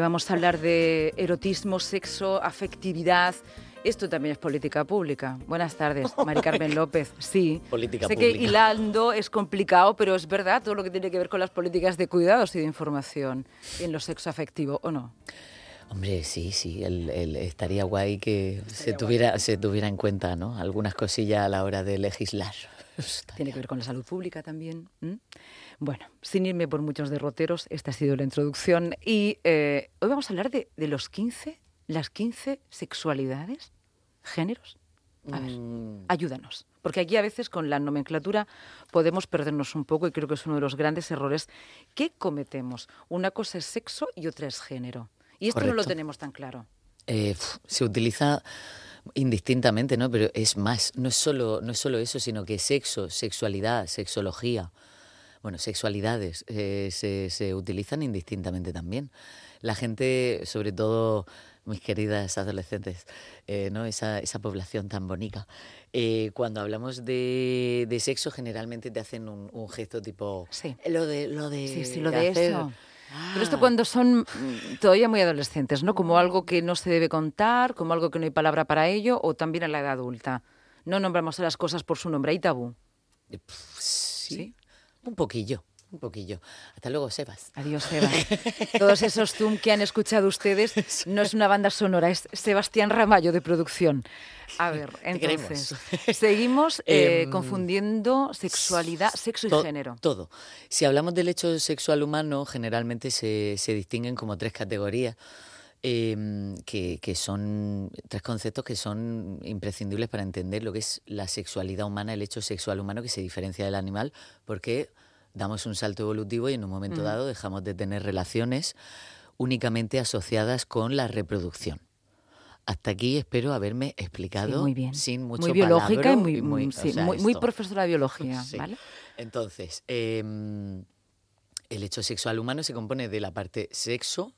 Vamos a hablar de erotismo, sexo, afectividad. Esto también es política pública. Buenas tardes, Mari Carmen López. Sí, política sé pública. que hilando es complicado, pero es verdad todo lo que tiene que ver con las políticas de cuidados y de información en lo sexo afectivo, ¿o no? Hombre, sí, sí, el, el- estaría guay que se tuviera, se tuviera en cuenta, ¿no? Algunas cosillas a la hora de legislar. Tiene que ver con la salud pública también. ¿m? Bueno, sin irme por muchos derroteros, esta ha sido la introducción. Y eh, hoy vamos a hablar de, de los 15, las 15 sexualidades, géneros. A ver, Mm, ayúdanos. Porque aquí a veces con la nomenclatura podemos perdernos un poco y creo que es uno de los grandes errores que cometemos. Una cosa es sexo y otra es género. Y esto no lo Correcto. tenemos tan claro. eh, se utiliza indistintamente, ¿no? Pero es más, no es solo, no es solo eso, sino que sexo, sexualidad, sexología, bueno, sexualidades eh, se, se utilizan indistintamente también. La gente, sobre todo mis queridas adolescentes, eh, ¿no? esa, esa población tan bonita, eh, cuando hablamos de, de sexo generalmente te hacen un, un gesto tipo... Sí. Lo de, lo de, Sí, sí, lo de hacer- eso. Pero esto Ah. cuando son mm, todavía muy adolescentes, ¿no? Como algo que no se debe contar, como algo que no hay palabra para ello, o también en la edad adulta. No nombramos a las cosas por su nombre, hay tabú. Eh, Sí, ¿Sí? Un poquillo, un poquillo. Hasta luego, Sebas. Adiós, Eva. Todos esos Zoom que han escuchado ustedes no es una banda sonora, es Sebastián Ramallo de producción. A ver, entonces, seguimos eh, Em, confundiendo sexualidad, sexo y To- género. Todo. Si hablamos del hecho sexual humano, generalmente se, se distinguen como tres categorías. Em, que, que son tres conceptos que son imprescindibles para entender lo que es la sexualidad humana, el hecho sexual humano que se diferencia del animal, porque damos un salto evolutivo y en un momento dado dejamos de tener relaciones únicamente asociadas con la reproducción. Hasta aquí espero haberme Sí, explicado muy bien. sin mucho muy biológica y muy- mm, o sí, sea, muy, muy profesora de biología, Sí. ¿vale? Entonces, em, el hecho sexual humano se compone de la parte sexo,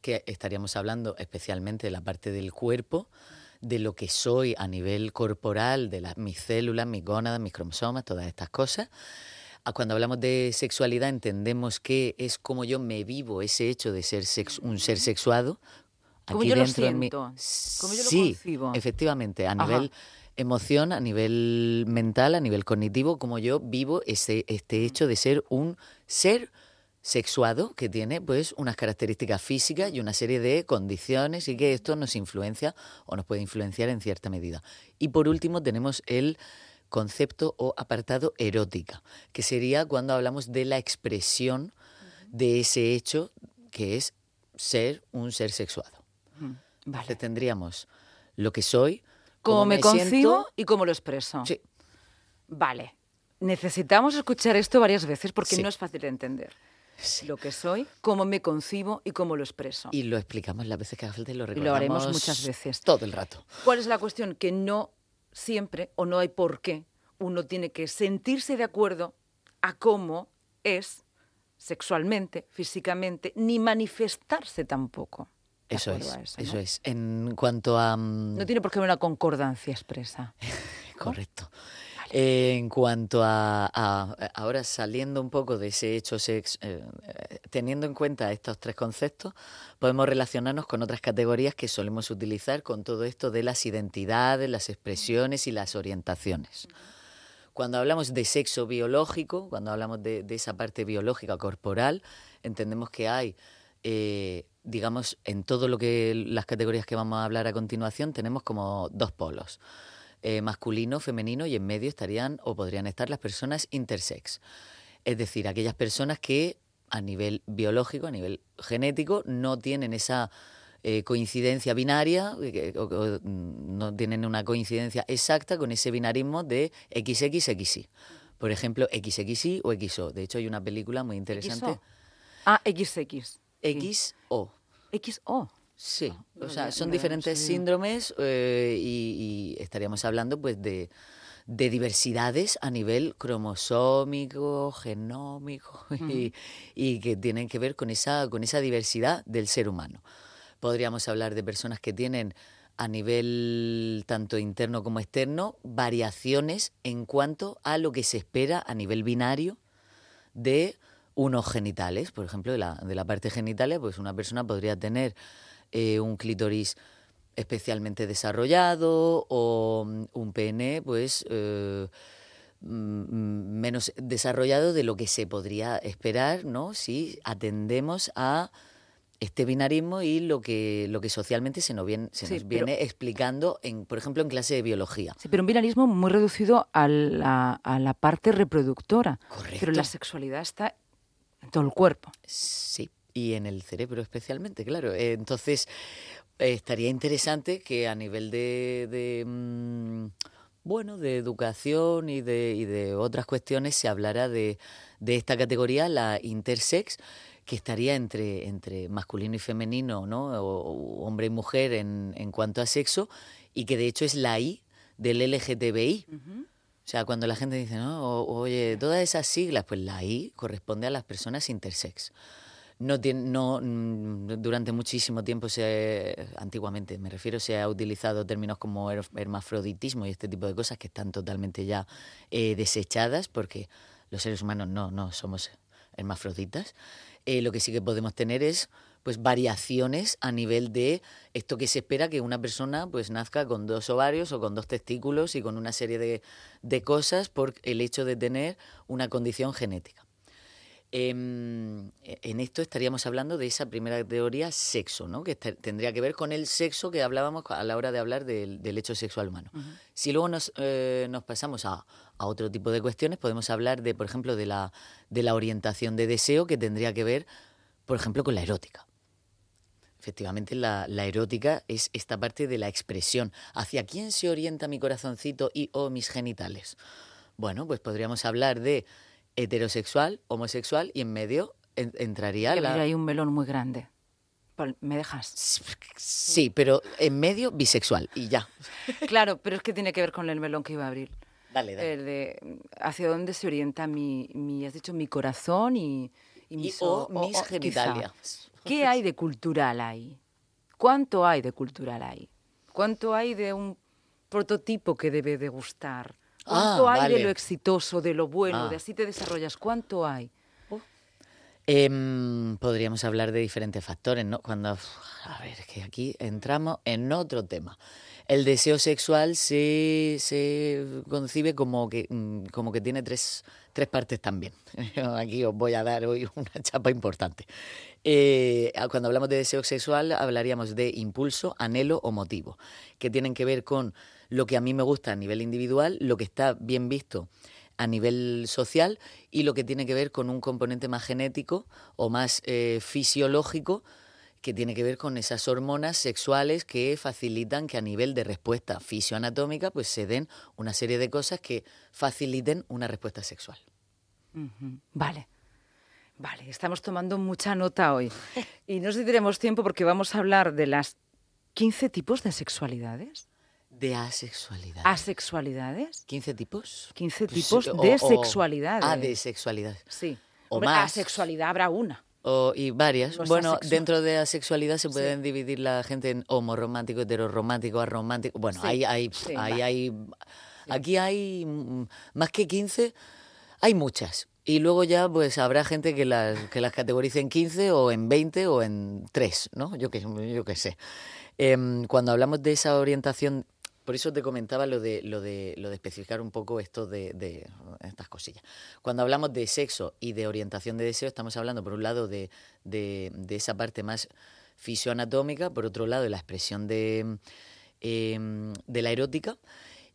que estaríamos hablando especialmente de la parte del cuerpo, de lo que soy a nivel corporal, de las, mis células, mis gónadas, mis cromosomas, todas estas cosas. Ah, Cuando hablamos de sexualidad entendemos que es como yo me vivo ese hecho de ser sex- un ser sexuado. Como yo lo siento, como yo lo sí, concibo. efectivamente, a Ajá. nivel emoción, a nivel mental, a nivel cognitivo, como yo vivo ese, este hecho de ser un ser sexuado que tiene pues unas características físicas y una serie de condiciones y que esto nos influencia o nos puede influenciar en cierta medida. Y por último tenemos el concepto o apartado erótica, que sería cuando hablamos de la expresión de ese hecho que es ser un ser sexuado. Vale. Entonces tendríamos lo que soy, Cómo cómo me, siento. concibo y cómo lo expreso. Sí, Vale. Necesitamos escuchar esto varias veces porque Sí. no es fácil de entender. Sí. Lo que soy, cómo me concibo y cómo lo expreso. Y lo explicamos las veces que haga falta y lo lo recordamos. haremos muchas veces. Todo el rato. ¿Cuál es la cuestión? Que no siempre o no hay por qué uno tiene que sentirse de acuerdo a cómo es sexualmente, físicamente, ni manifestarse tampoco. Eso es, eso, eso ¿no? es. En cuanto a... mm, No tiene por qué haber una concordancia expresa. Correcto. Eh, en cuanto a, a- ahora saliendo un poco de ese hecho sex, eh, eh, teniendo en cuenta estos tres conceptos, podemos relacionarnos con otras categorías que solemos utilizar con todo esto de las identidades, las expresiones y las orientaciones. Cuando hablamos de sexo biológico, cuando hablamos de, de esa parte biológica corporal, entendemos que hay, eh, digamos, en todo lo que las categorías que vamos a hablar a continuación, tenemos como dos polos, eh, masculino, femenino, y en medio estarían o podrían estar las personas intersex. Es decir, aquellas personas que a nivel biológico, a nivel genético, no tienen esa eh, coincidencia binaria, eh, que- o- o, mm, no tienen una coincidencia exacta con ese binarismo de XXXY. Por ejemplo, XXY o XO. De hecho, hay una película muy interesante. XO. Ah, XX. XO. XO. Sí, o sea, son diferentes sí. síndromes eh, y, y estaríamos hablando pues de, de diversidades a nivel cromosómico, genómico y, y que tienen que ver con esa, con esa diversidad del ser humano. Podríamos hablar de personas que tienen a nivel tanto interno como externo variaciones en cuanto a lo que se espera a nivel binario de unos genitales, por ejemplo, de la, de la parte genitalia, pues una persona podría tener eh, un clítoris especialmente desarrollado o mm, un pene, pues... Eh, mm, menos desarrollado de lo que se podría esperar, ¿no? Si atendemos a este binarismo y lo que, lo que socialmente se nos viene, se nos viene explicando, en, por ejemplo, en clase de biología. Sí, pero un binarismo muy reducido a la, a la parte reproductora. Correcto. Pero la sexualidad está en todo el cuerpo. Sí, y en el cerebro especialmente, claro. Entonces, estaría interesante que a nivel de... de mm, bueno, de educación y de, y de otras cuestiones se hablara de, de esta categoría, la intersex, que estaría entre, entre masculino y femenino, ¿no? O, hombre y mujer en, en, cuanto a sexo, y que de hecho es la I del LGTBI. O sea, cuando la gente dice, ¿no? oye, todas esas siglas, pues la I corresponde a las personas intersex. No, tiene, no mm, durante muchísimo tiempo se antiguamente me refiero se ha utilizado términos como hermafroditismo y este tipo de cosas que están totalmente ya eh, desechadas porque los seres humanos no no somos hermafroditas eh, lo que sí que podemos tener es pues variaciones a nivel de esto que se espera que una persona pues nazca con dos ovarios o con dos testículos y con una serie de, de cosas por el hecho de tener una condición genética. Em, en esto estaríamos hablando de esa primera teoría, sexo, ¿no? que tendría que ver con el sexo que hablábamos a la hora de hablar del, hecho sexual humano. Si luego nos, eh, nos pasamos a, a, otro tipo de cuestiones, podemos hablar de, por ejemplo, de la, de la orientación de deseo que tendría que ver, por ejemplo, con la erótica. Efectivamente, la, la, erótica es esta parte de la expresión. ¿Hacia quién se orienta mi corazoncito y o mis genitales? Bueno, pues podríamos hablar de heterosexual, homosexual y en medio entraría la... Hay un melón muy grande. ¿Me dejas? Sí, pero en medio bisexual y ya. Claro, pero es que tiene que ver con el melón que iba a abrir. Dale, dale. El de hacia dónde se orienta mi, mi has dicho, mi corazón y, y mis, o, mis genitalias. ¿Qué hay de cultural ahí? ¿Cuánto hay de cultural ahí? ¿Cuánto hay de un prototipo que debe de gustar? ¿Cuánto ah, hay de lo exitoso, de lo bueno, ah. de así te desarrollas? ¿Cuánto hay? Em, podríamos hablar de diferentes factores, ¿no? Cuando, a ver, que aquí entramos en otro tema. El deseo sexual se, se concibe como que, mm, como que tiene tres, tres partes también. Aquí os voy a dar hoy una chapa importante. Eh, cuando hablamos de deseo sexual hablaríamos de impulso, anhelo o motivo, que tienen que ver con lo que a mí me gusta a nivel individual, lo que está bien visto a nivel social y lo que tiene que ver con un componente más genético o más eh, fisiológico que tiene que ver con esas hormonas sexuales que facilitan que a nivel de respuesta fisioanatómica pues se den una serie de cosas que faciliten una respuesta sexual. Vale. Vale, estamos tomando mucha nota hoy. Y no nos tiempo porque vamos a hablar de las 15 tipos de sexualidades. De asexualidad. ¿Asexualidades? ¿15 tipos? 15 pues tipos de sexualidad. Ah, de sexualidad. Sí. O más. Asexualidad habrá una. O, y varias. bueno, dentro de asexualidad se pueden dividir la gente en homoromántico, heteroromántico, aromántico. Bueno, hay, hay, hay, hay, aquí hay mm, más que 15, hay muchas. Y luego ya pues habrá gente que las, que las categorice en 15 o en 20 o en 3, ¿no? Yo qué yo qué sé. Em, cuando hablamos de esa orientación por eso te comentaba lo de, lo de, lo de especificar un poco esto de, estas cosillas. Cuando hablamos de sexo y de orientación de deseo, estamos hablando, por un lado, de, esa parte más fisioanatómica, por otro lado, de la expresión de, em, de la erótica.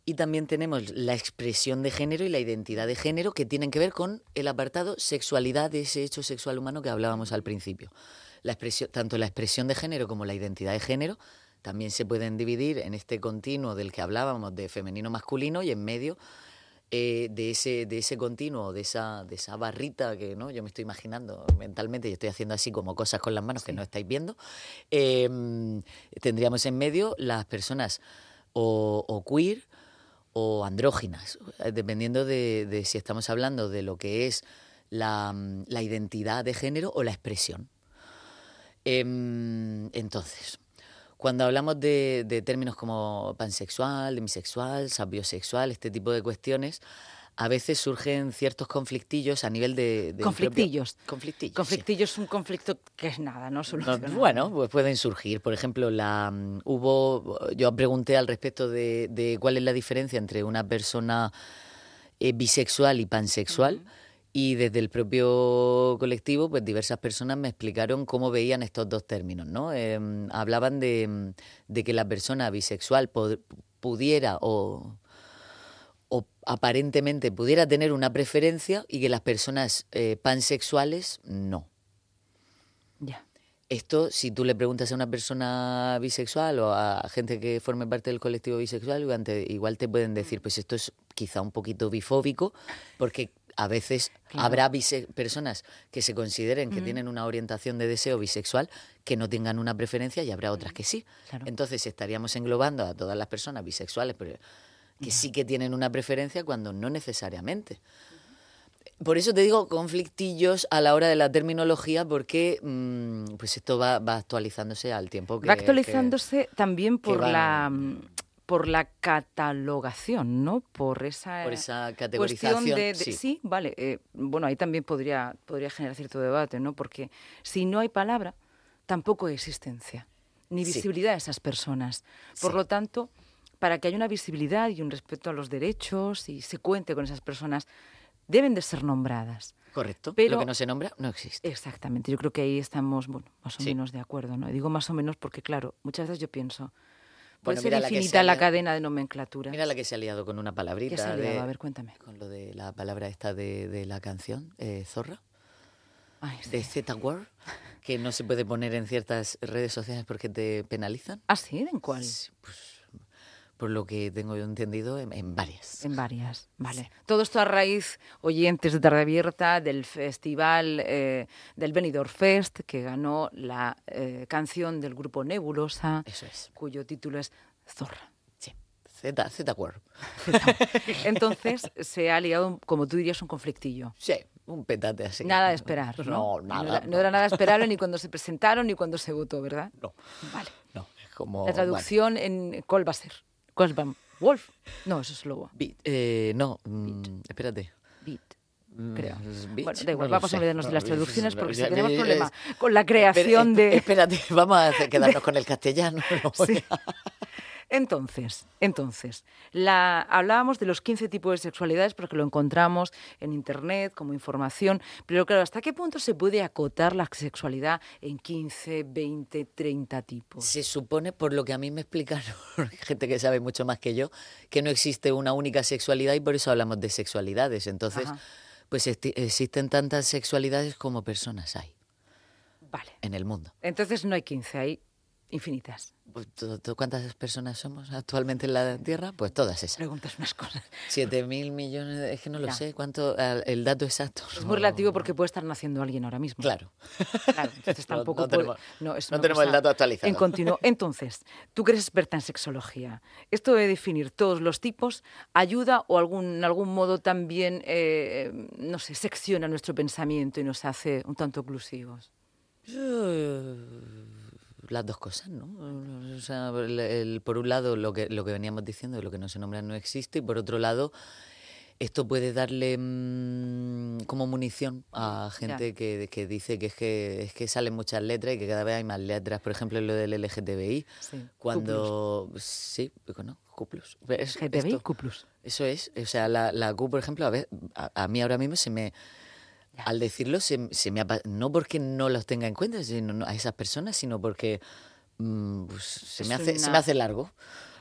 Y también tenemos la expresión de género y la identidad de género que tienen que ver con el apartado sexualidad de ese hecho sexual humano que hablábamos al principio. La expresión, tanto la expresión de género como la identidad de género también se pueden dividir en este continuo del que hablábamos de femenino-masculino y en medio eh, de, ese, de ese continuo, de esa, de esa barrita que ¿no? yo me estoy imaginando mentalmente y estoy haciendo así como cosas con las manos que no estáis viendo, em, tendríamos en medio las personas o, queer o andróginas, eh, dependiendo de, si estamos hablando de lo que es la, la identidad de género o la expresión. Em, entonces, cuando hablamos de, términos como pansexual, demisexual, sapiosexual, este tipo de cuestiones, a veces surgen ciertos conflictillos a nivel de... conflictillos. propio- conflictillos. sí. Conflictillo es un conflicto que es nada, ¿no? No, bueno, pues pueden surgir. Por ejemplo, la mm, hubo. Yo pregunté al respecto de, de cuál es la diferencia entre una persona eh, bisexual y pansexual. Y desde el propio colectivo, pues diversas personas me explicaron cómo veían estos dos términos, ¿no? Em, hablaban de, mm, de que la persona bisexual pudiera o, o aparentemente pudiera tener una preferencia y que las personas eh, pansexuales no. Ya. Esto, si tú le preguntas a una persona bisexual o a gente que forme parte del colectivo bisexual, igual te, igual te pueden decir, pues esto es quizá un poquito bifóbico, porque a veces Claro. habrá personas que se consideren que tienen una orientación de deseo bisexual que no tengan una preferencia y habrá otras que sí. Claro. Entonces estaríamos englobando a todas las personas bisexuales, pero que sí que tienen una preferencia cuando no necesariamente. Por eso te digo conflictillos a la hora de la terminología, porque mm, pues esto va, va actualizándose al tiempo que Va que- actualizándose también por la mm, por la catalogación, ¿no? Por esa, por esa categorización. de, de- sí. sí, vale. eh, bueno, ahí también podría podría generar cierto debate, ¿no? Porque si no hay palabra, tampoco hay existencia ni Sí. visibilidad de esas personas. Por Sí. lo tanto, para que haya una visibilidad y un respeto a los derechos y se cuente con esas personas, deben de ser nombradas. Correcto. pero- Lo que no se nombra no existe. Exactamente, yo creo que ahí estamos, bueno, más o Sí. menos de acuerdo, ¿no? Y digo más o menos porque, claro, muchas veces yo pienso, puede Bueno, ser mira infinita la cadena de nomenclatura. Mira la que se ha liado con una ¿Qué palabrita. se ha liado? de- A ver, cuéntame. Con lo de la palabra esta de, de la canción, eh, Zorra, Ay, sí. de Z-Word, que no se puede poner en ciertas redes sociales porque te penalizan. ¿Ah, sí? ¿En cuál? Pues, por lo que tengo yo entendido, en, en varias. En varias, vale. Todo esto a raíz, oyentes de Tarde Abierta, del festival eh, del Benidorm Fest, que ganó la eh, canción del grupo Nebulosa, Eso es. cuyo título es Zorra. Sí. Z, Z-Word. Entonces se ha liado, como tú dirías, un conflictillo. Sí, un petate así. Nada de esperar. No, No, nada. No era, no era nada esperable ni cuando se presentaron ni cuando se votó, ¿verdad? No, Vale. no, es como... La traducción en. ¿Cuál va a ser? ¿Cuál va? ¿Wolf? No, eso es lobo. beat, eh, no, mm, espérate. Beat. Mm, Creo. beach, Bueno, da igual, no vamos a olvidarnos de las es- traducciones porque si tenemos problema con la creación Espera, de. Espérate, vamos a quedarnos con el castellano. no Sí. a- Entonces, entonces, la, hablábamos de los 15 tipos de sexualidades porque lo encontramos en Internet como información, pero claro, ¿hasta qué punto se puede acotar la sexualidad en 15, 20, 30 tipos? Se supone, por lo que a mí me explicaron, gente que sabe mucho más que yo, que no existe una única sexualidad y por eso hablamos de sexualidades. Entonces, Ajá. pues existen tantas sexualidades como personas hay Vale. en el mundo. Entonces no hay 15, hay infinitas. Pues, ¿tú- tú ¿Cuántas personas somos actualmente en la Tierra? Pues todas esas. Preguntas más cosas. Siete mil millones, de- es que no lo Ya. sé cuánto, el dato exacto. Es muy relativo porque puede estar naciendo alguien ahora mismo. Claro. Claro, entonces tampoco no puede- tenemos- no, es no una tenemos el dato actualizado. En continuo. Entonces, tú que eres experta en sexología, ¿esto de definir todos los tipos ayuda o algún, en algún modo también, eh, no sé, secciona nuestro pensamiento y nos hace un tanto oclusivos? Eh, Las dos cosas, ¿no? O sea, el- el- por un lado, lo que, lo que veníamos diciendo, lo que no se nombra no existe, y por otro lado, esto puede darle mm, como munición a gente que, que dice que es, que es que salen muchas letras y que cada vez hay más letras. Por ejemplo, lo del LGTBI, Sí, cuando... Sí, no, cuplus. Es- GTBI, esto- Q+. Eso es, o sea, la, la Q, por ejemplo, a, ver, a, a mí ahora mismo se me... Al decirlo, se, se me no porque no los tenga en cuenta sino, no- a esas personas, sino porque mm, pues, se, me hace, se me hace largo.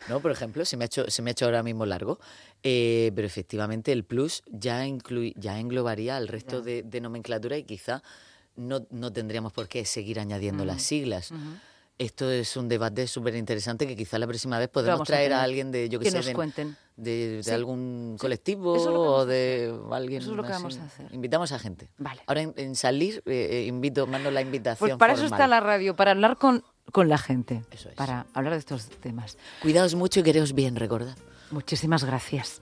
¿no? Por ejemplo, se me ha hecho, se me ha hecho ahora mismo largo. Eh, pero efectivamente el plus ya, inclui- ya englobaría al resto Ya. de, de nomenclatura y quizá no, no tendríamos por qué seguir añadiendo las siglas. Esto es un debate súper interesante que quizá la próxima vez podemos a traer a, alguien de, yo que, Que sé, nos de, cuenten. De, de Sí, algún sí. colectivo Eso que o de alguien Eso es lo que vamos a hacer. Invitamos a gente. Vale. Ahora en, en salir, eh, eh, invito, mando la invitación. Pues para eso formal. está la radio, para hablar con, con la gente, Eso es. para hablar de estos temas. Cuidaos mucho y quereos bien, recordad. Muchísimas gracias.